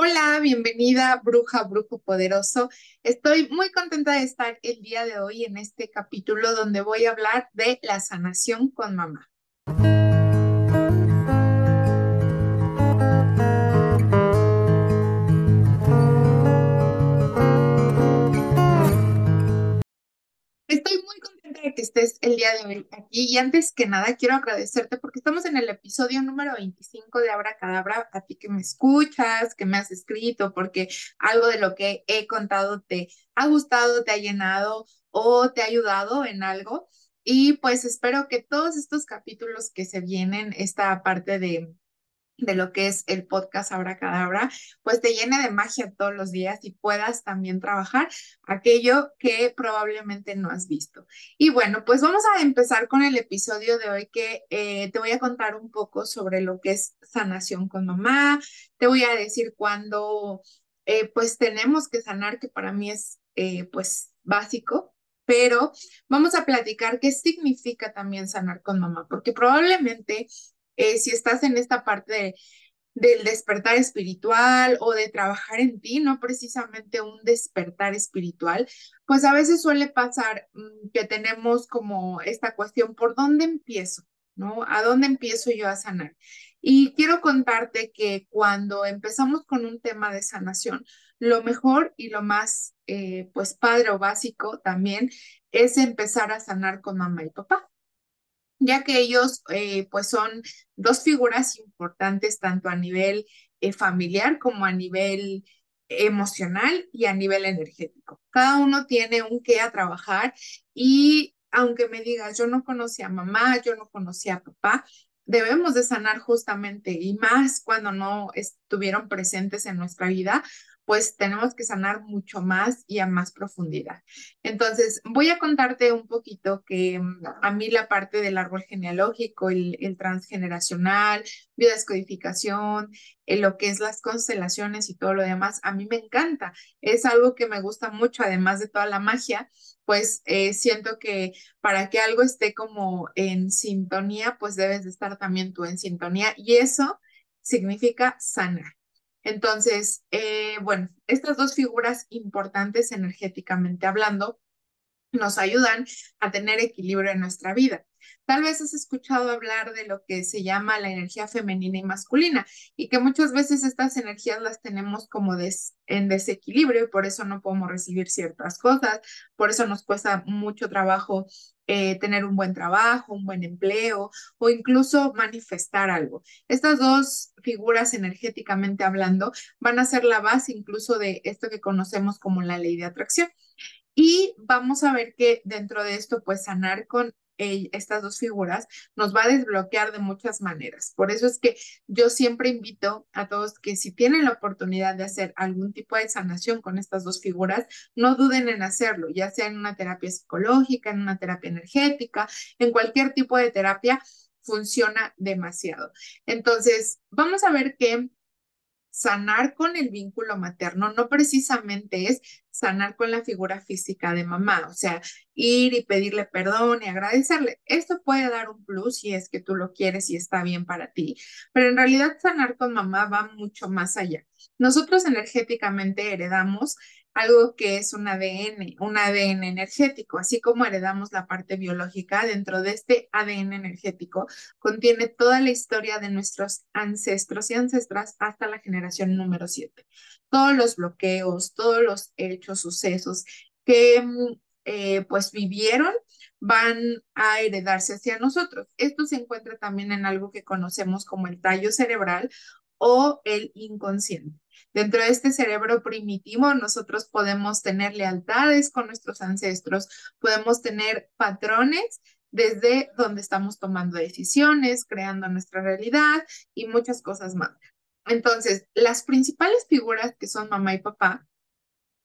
Hola, bienvenida, bruja, brujo poderoso. Estoy muy contenta de estar el día de hoy en este capítulo donde voy a hablar de la sanación con mamá. Estoy muy contenta que estés el día de hoy aquí y antes que nada quiero agradecerte porque estamos en el episodio número 25 de Abra Cadabra, a ti que me escuchas, que me has escrito, porque algo de lo que he contado te ha gustado, te ha llenado o te ha ayudado en algo. Y pues espero que todos estos capítulos que se vienen, esta parte de de lo que es el podcast Abra Cadabra, pues te llene de magia todos los días y puedas también trabajar aquello que probablemente no has visto. Y bueno, pues vamos a empezar con el episodio de hoy que eh, te voy a contar un poco sobre lo que es sanación con mamá, te voy a decir cuándo eh, pues tenemos que sanar, que para mí es eh, pues básico, pero vamos a platicar qué significa también sanar con mamá, porque probablemente eh, si estás en esta parte del despertar espiritual o de trabajar en ti, no precisamente un despertar espiritual, pues a veces suele pasar mm, que tenemos como esta cuestión, ¿por dónde empiezo? ¿No? ¿A dónde empiezo yo a sanar? Y quiero contarte que cuando empezamos con un tema de sanación, lo mejor y lo más, eh, pues, padre o básico también es empezar a sanar con mamá y papá ya que ellos eh, pues son dos figuras importantes tanto a nivel eh, familiar como a nivel emocional y a nivel energético. Cada uno tiene un qué a trabajar y aunque me digas, yo no conocía a mamá, yo no conocía a papá, debemos de sanar justamente y más cuando no estuvieron presentes en nuestra vida, pues tenemos que sanar mucho más y a más profundidad. Entonces, voy a contarte un poquito que mm, a mí la parte del árbol genealógico, el, transgeneracional, biodescodificación, lo que es las constelaciones y todo lo demás, a mí me encanta. Es algo que me gusta mucho, además de toda la magia, pues eh, siento que para que algo esté como en sintonía, pues debes de estar también tú en sintonía y eso significa sanar. Entonces, eh, bueno, estas dos figuras importantes energéticamente hablando nos ayudan a tener equilibrio en nuestra vida. Tal vez has escuchado hablar de lo que se llama la energía femenina y masculina y que muchas veces estas energías las tenemos como en desequilibrio y por eso no podemos recibir ciertas cosas, por eso nos cuesta mucho trabajo eh, tener un buen trabajo, un buen empleo o incluso manifestar algo. Estas dos figuras energéticamente hablando van a ser la base incluso de esto que conocemos como la ley de atracción. Y vamos a ver que dentro de esto, pues sanar con estas dos figuras nos va a desbloquear de muchas maneras. Por eso es que yo siempre invito a todos que si tienen la oportunidad de hacer algún tipo de sanación con estas dos figuras, no duden en hacerlo, ya sea en una terapia psicológica, en una terapia energética, en cualquier tipo de terapia, funciona demasiado. Entonces, vamos a ver que sanar con el vínculo materno no precisamente es sanar con la figura física de mamá, o sea, ir y pedirle perdón y agradecerle. Esto puede dar un plus si es que tú lo quieres y está bien para ti, pero en realidad sanar con mamá va mucho más allá. Nosotros energéticamente heredamos algo que es un ADN, un ADN energético, así como heredamos la parte biológica, dentro de este ADN energético contiene toda la historia de nuestros ancestros y ancestras hasta la generación número 7. Todos los bloqueos, todos los hechos, sucesos que mm, eh, pues vivieron van a heredarse hacia nosotros. Esto se encuentra también en algo que conocemos como el tallo cerebral o el inconsciente. Dentro de este cerebro primitivo, nosotros podemos tener lealtades con nuestros ancestros, podemos tener patrones desde donde estamos tomando decisiones, creando nuestra realidad y muchas cosas más. Entonces, las principales figuras que son mamá y papá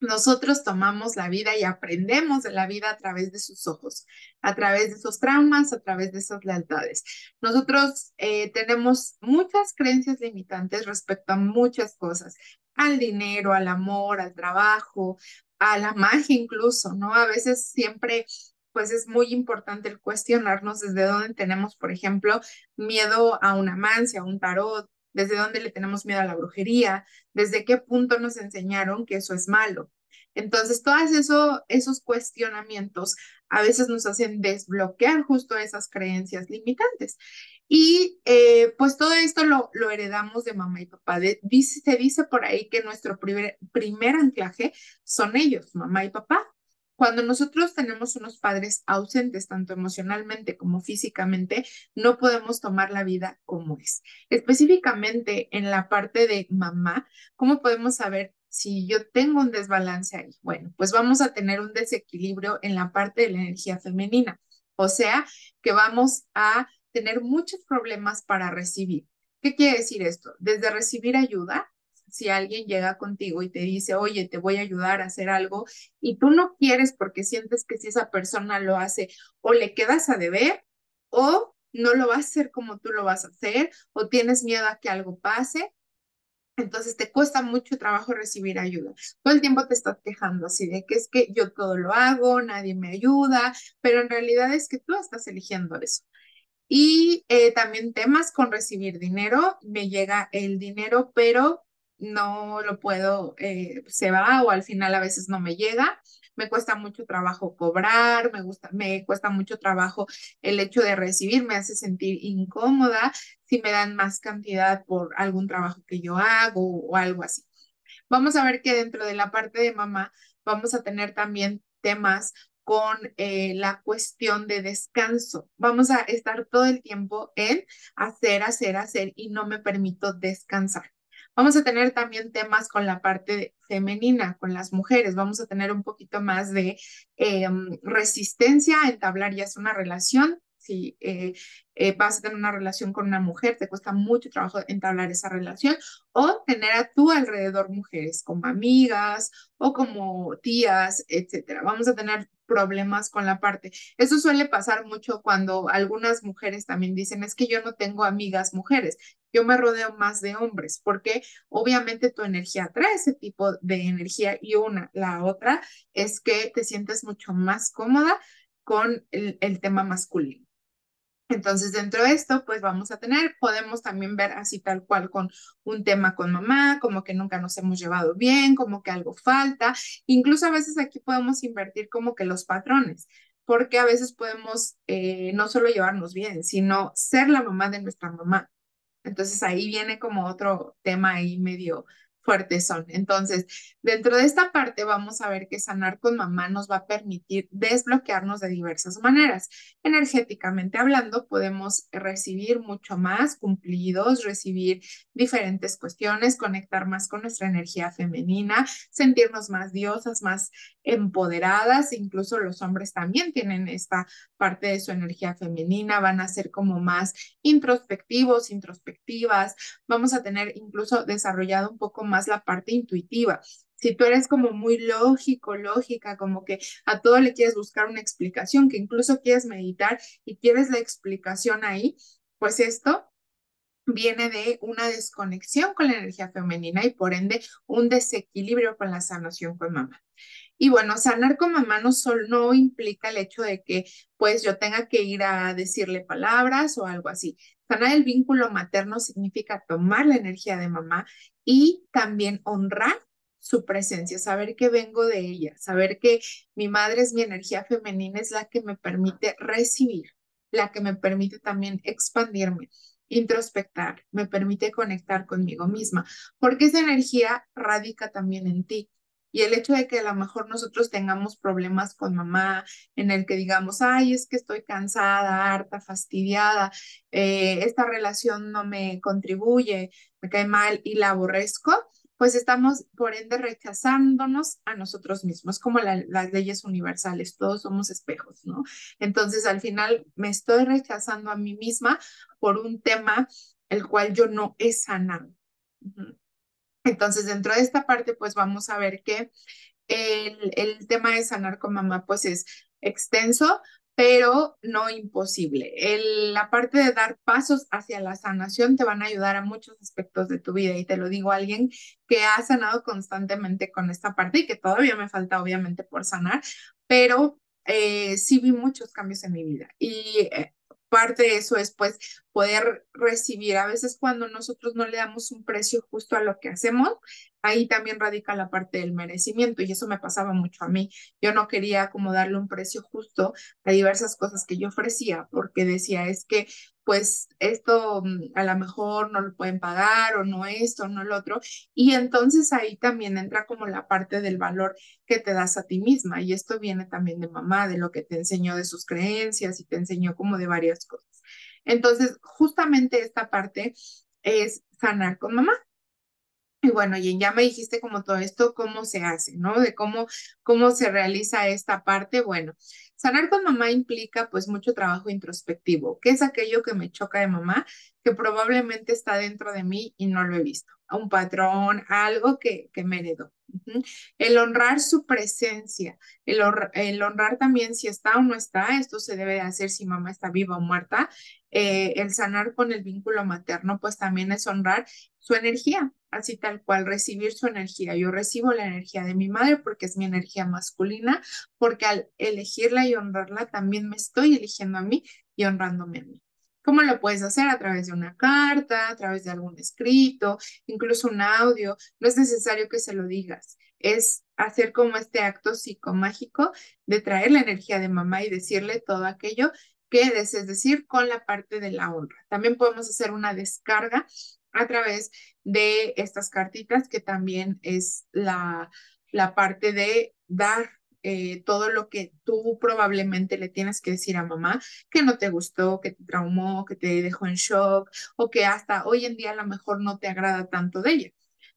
nosotros tomamos la vida y aprendemos de la vida a través de sus ojos, a través de esos traumas, a través de esas lealtades. Nosotros eh, tenemos muchas creencias limitantes respecto a muchas cosas, al dinero, al amor, al trabajo, a la magia incluso, ¿no? A veces siempre pues es muy importante el cuestionarnos desde dónde tenemos, por ejemplo, miedo a una mancia, a un tarot, desde dónde le tenemos miedo a la brujería, desde qué punto nos enseñaron que eso es malo. Entonces, todos eso, esos cuestionamientos a veces nos hacen desbloquear justo esas creencias limitantes. Y eh, pues todo esto lo, lo, heredamos de mamá y papá. dice, se dice por ahí que nuestro primer, primer anclaje son ellos, mamá y papá. Cuando nosotros tenemos unos padres ausentes, tanto emocionalmente como físicamente, no podemos tomar la vida como es. Específicamente en la parte de mamá, ¿cómo podemos saber si yo tengo un desbalance ahí? Bueno, pues vamos a tener un desequilibrio en la parte de la energía femenina. O sea, que vamos a tener muchos problemas para recibir. ¿Qué quiere decir esto? Desde recibir ayuda, si alguien llega contigo y te dice, oye, te voy a ayudar a hacer algo y tú no quieres porque sientes que si esa persona lo hace o le quedas a deber o no lo vas a hacer como tú lo vas a hacer o tienes miedo a que algo pase, entonces te cuesta mucho trabajo recibir ayuda. Todo el tiempo te estás quejando así de que es que yo todo lo hago, nadie me ayuda, pero en realidad es que tú estás eligiendo eso. Y eh, también temas con recibir dinero. Me llega el dinero, pero no lo puedo, eh, se va o al final a veces no me llega. Me cuesta mucho trabajo cobrar, me, gusta, me cuesta mucho trabajo el hecho de recibir, me hace sentir incómoda si me dan más cantidad por algún trabajo que yo hago o algo así. Vamos a ver que dentro de la parte de mamá vamos a tener también temas con eh, la cuestión de descanso. Vamos a estar todo el tiempo en hacer, hacer, hacer y no me permito descansar. Vamos a tener también temas con la parte femenina, con las mujeres. Vamos a tener un poquito más de em, resistencia a entablar ya una relación si eh, eh, vas a tener una relación con una mujer, te cuesta mucho trabajo entablar esa relación, o tener a tu alrededor mujeres como amigas o como tías, etcétera. Vamos a tener problemas con la parte. Eso suele pasar mucho cuando algunas mujeres también dicen, es que yo no tengo amigas mujeres, yo me rodeo más de hombres, porque obviamente tu energía trae ese tipo de energía y una, la otra es que te sientes mucho más cómoda con el tema masculino. Entonces, dentro de esto, pues vamos a tener, podemos también ver así tal cual con un tema con mamá, como que nunca nos hemos llevado bien, como que algo falta. Incluso a veces aquí podemos invertir como que los patrones, porque a veces podemos eh, no solo llevarnos bien, sino ser la mamá de nuestra mamá. Entonces ahí viene como otro tema ahí medio fuertes son. Entonces, dentro de esta parte vamos a ver que sanar con mamá nos va a permitir desbloquearnos de diversas maneras. Energéticamente hablando, podemos recibir mucho más cumplidos, recibir diferentes cuestiones, conectar más con nuestra energía femenina, sentirnos más diosas, más empoderadas. Incluso los hombres también tienen esta parte de su energía femenina, van a ser como más introspectivos, introspectivas. Vamos a tener incluso desarrollado un poco más más la parte intuitiva. Si tú eres como muy lógico, lógica, como que a todo le quieres buscar una explicación, que incluso quieres meditar y quieres la explicación ahí, pues esto viene de una desconexión con la energía femenina y por ende un desequilibrio con la sanación con mamá. Y bueno, sanar con mamá no solo no implica el hecho de que pues yo tenga que ir a decirle palabras o algo así. Sanar el vínculo materno significa tomar la energía de mamá y también honrar su presencia, saber que vengo de ella, saber que mi madre es mi energía femenina, es la que me permite recibir, la que me permite también expandirme, introspectar, me permite conectar conmigo misma, porque esa energía radica también en ti. Y el hecho de que a lo mejor nosotros tengamos problemas con mamá, en el que digamos, ay, es que estoy cansada, harta, fastidiada, eh, esta relación no me contribuye, me cae mal y la aborrezco, pues estamos por ende rechazándonos a nosotros mismos, como las leyes universales, todos somos espejos, ¿no? Entonces al final me estoy rechazando a mí misma por un tema el cual yo no he sanado. Entonces, dentro de esta parte, pues vamos a ver que el, tema de sanar con mamá, pues es extenso, pero no imposible. El, la parte de dar pasos hacia la sanación te van a ayudar a muchos aspectos de tu vida y te lo digo a alguien que ha sanado constantemente con esta parte y que todavía me falta obviamente por sanar, pero eh, sí vi muchos cambios en mi vida y eh, parte de eso es pues poder recibir. A veces cuando nosotros no le damos un precio justo a lo que hacemos, ahí también radica la parte del merecimiento y eso me pasaba mucho a mí. Yo no quería como darle un precio justo a diversas cosas que yo ofrecía porque decía, es que pues esto mm, a lo mejor no lo pueden pagar o no esto, no lo otro. Y entonces ahí también entra como la parte del valor que te das a ti misma. Y esto viene también de mamá, de lo que te enseñó de sus creencias y te enseñó como de varias cosas. Entonces, justamente esta parte es sanar con mamá. Y bueno, y ya me dijiste como todo esto, cómo se hace, ¿no? De cómo, cómo se realiza esta parte. Bueno, sanar con mamá implica pues mucho trabajo introspectivo, que es aquello que me choca de mamá, que probablemente está dentro de mí y no lo he visto. Un patrón, algo que, que me heredó. El honrar su presencia, el, el, honrar también si está o no está, esto se debe hacer si mamá está viva o muerta. Eh, el sanar con el vínculo materno, pues también es honrar su energía, así tal cual, recibir su energía. Yo recibo la energía de mi madre porque es mi energía masculina, porque al elegirla y honrarla también me estoy eligiendo a mí y honrándome a mí. ¿Cómo lo puedes hacer? A través de una carta, a través de algún escrito, incluso un audio. No es necesario que se lo digas. Es hacer como este acto psicomágico de traer la energía de mamá y decirle todo aquello que desees decir con la parte de la honra. También podemos hacer una descarga a través de estas cartitas, que también es la, la parte de dar eh, todo lo que tú probablemente le tienes que decir a mamá, que no te gustó, que te traumó, que te dejó en shock o que hasta hoy en día a lo mejor no te agrada tanto de ella.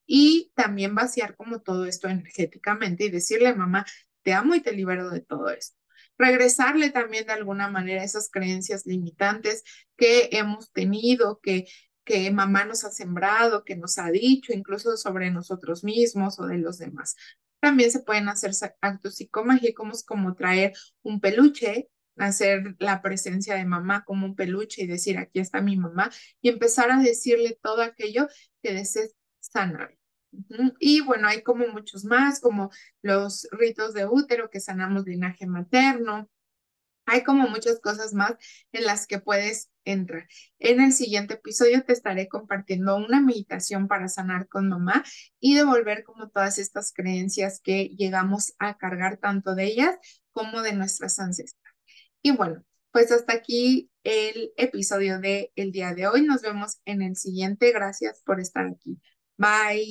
Y también vaciar como todo esto energéticamente y decirle, mamá, te amo y te libero de todo esto. Regresarle también de alguna manera esas creencias limitantes que hemos tenido, que que mamá nos ha sembrado, que nos ha dicho, incluso sobre nosotros mismos o de los demás. También se pueden hacer actos psicomágicos como traer un peluche, hacer la presencia de mamá como un peluche y decir, aquí está mi mamá, y empezar a decirle todo aquello que desees sanar. Y bueno, hay como muchos más, como los ritos de útero, que sanamos linaje materno, hay como muchas cosas más en las que puedes entrar. En el siguiente episodio te estaré compartiendo una meditación para sanar con mamá y devolver como todas estas creencias que llegamos a cargar tanto de ellas como de nuestras ancestras. Y bueno, pues hasta aquí el episodio del el día de hoy. Nos vemos en el siguiente. Gracias por estar aquí. Bye.